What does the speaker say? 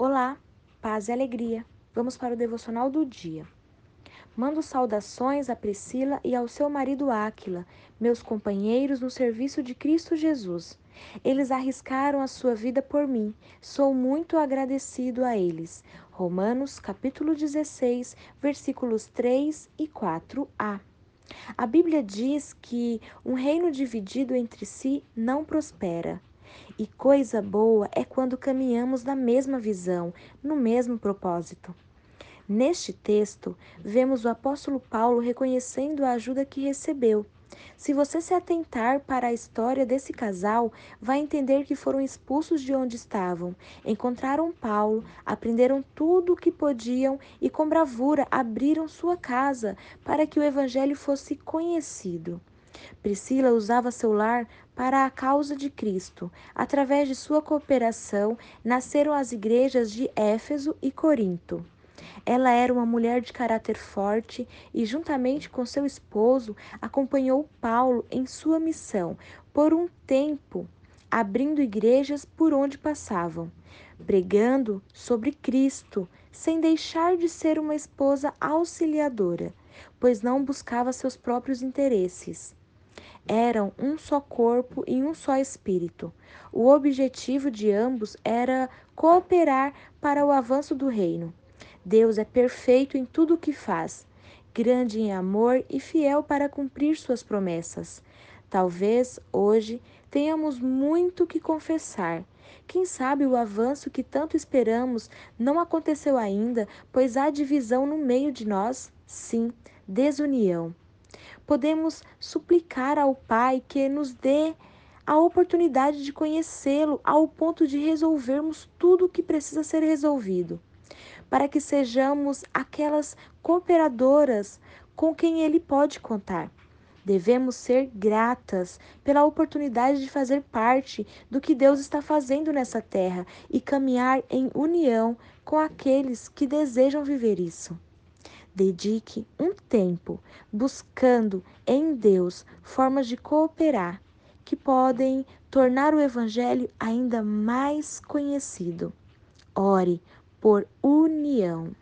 Olá, paz e alegria. Vamos para o devocional do dia. Mando saudações a Priscila e ao seu marido Áquila, meus companheiros no serviço de Cristo Jesus. Eles arriscaram a sua vida por mim. Sou muito agradecido a eles. Romanos, capítulo 16, versículos 3 e 4a. A Bíblia diz que um reino dividido entre si não prospera. E coisa boa é quando caminhamos na mesma visão, no mesmo propósito. Neste texto, vemos o apóstolo Paulo reconhecendo a ajuda que recebeu. Se você se atentar para a história desse casal, vai entender que foram expulsos de onde estavam, encontraram Paulo, aprenderam tudo o que podiam e, com bravura, abriram sua casa para que o evangelho fosse conhecido. Priscila usava seu lar para a causa de Cristo. Através de sua cooperação, nasceram as igrejas de Éfeso e Corinto. Ela era uma mulher de caráter forte e, juntamente com seu esposo, acompanhou Paulo em sua missão por um tempo, abrindo igrejas por onde passavam, pregando sobre Cristo, sem deixar de ser uma esposa auxiliadora, pois não buscava seus próprios interesses eram um só corpo e um só espírito. O objetivo de ambos era cooperar para o avanço do reino. Deus é perfeito em tudo o que faz, grande em amor e fiel para cumprir suas promessas. Talvez hoje tenhamos muito que confessar. Quem sabe o avanço que tanto esperamos não aconteceu ainda, pois há divisão no meio de nós? Sim, desunião podemos suplicar ao Pai que nos dê a oportunidade de conhecê-lo ao ponto de resolvermos tudo o que precisa ser resolvido, para que sejamos aquelas cooperadoras com quem ele pode contar. Devemos ser gratas pela oportunidade de fazer parte do que Deus está fazendo nessa terra e caminhar em união com aqueles que desejam viver isso. Dedique um tempo buscando em Deus formas de cooperar que podem tornar o Evangelho ainda mais conhecido. Ore por união.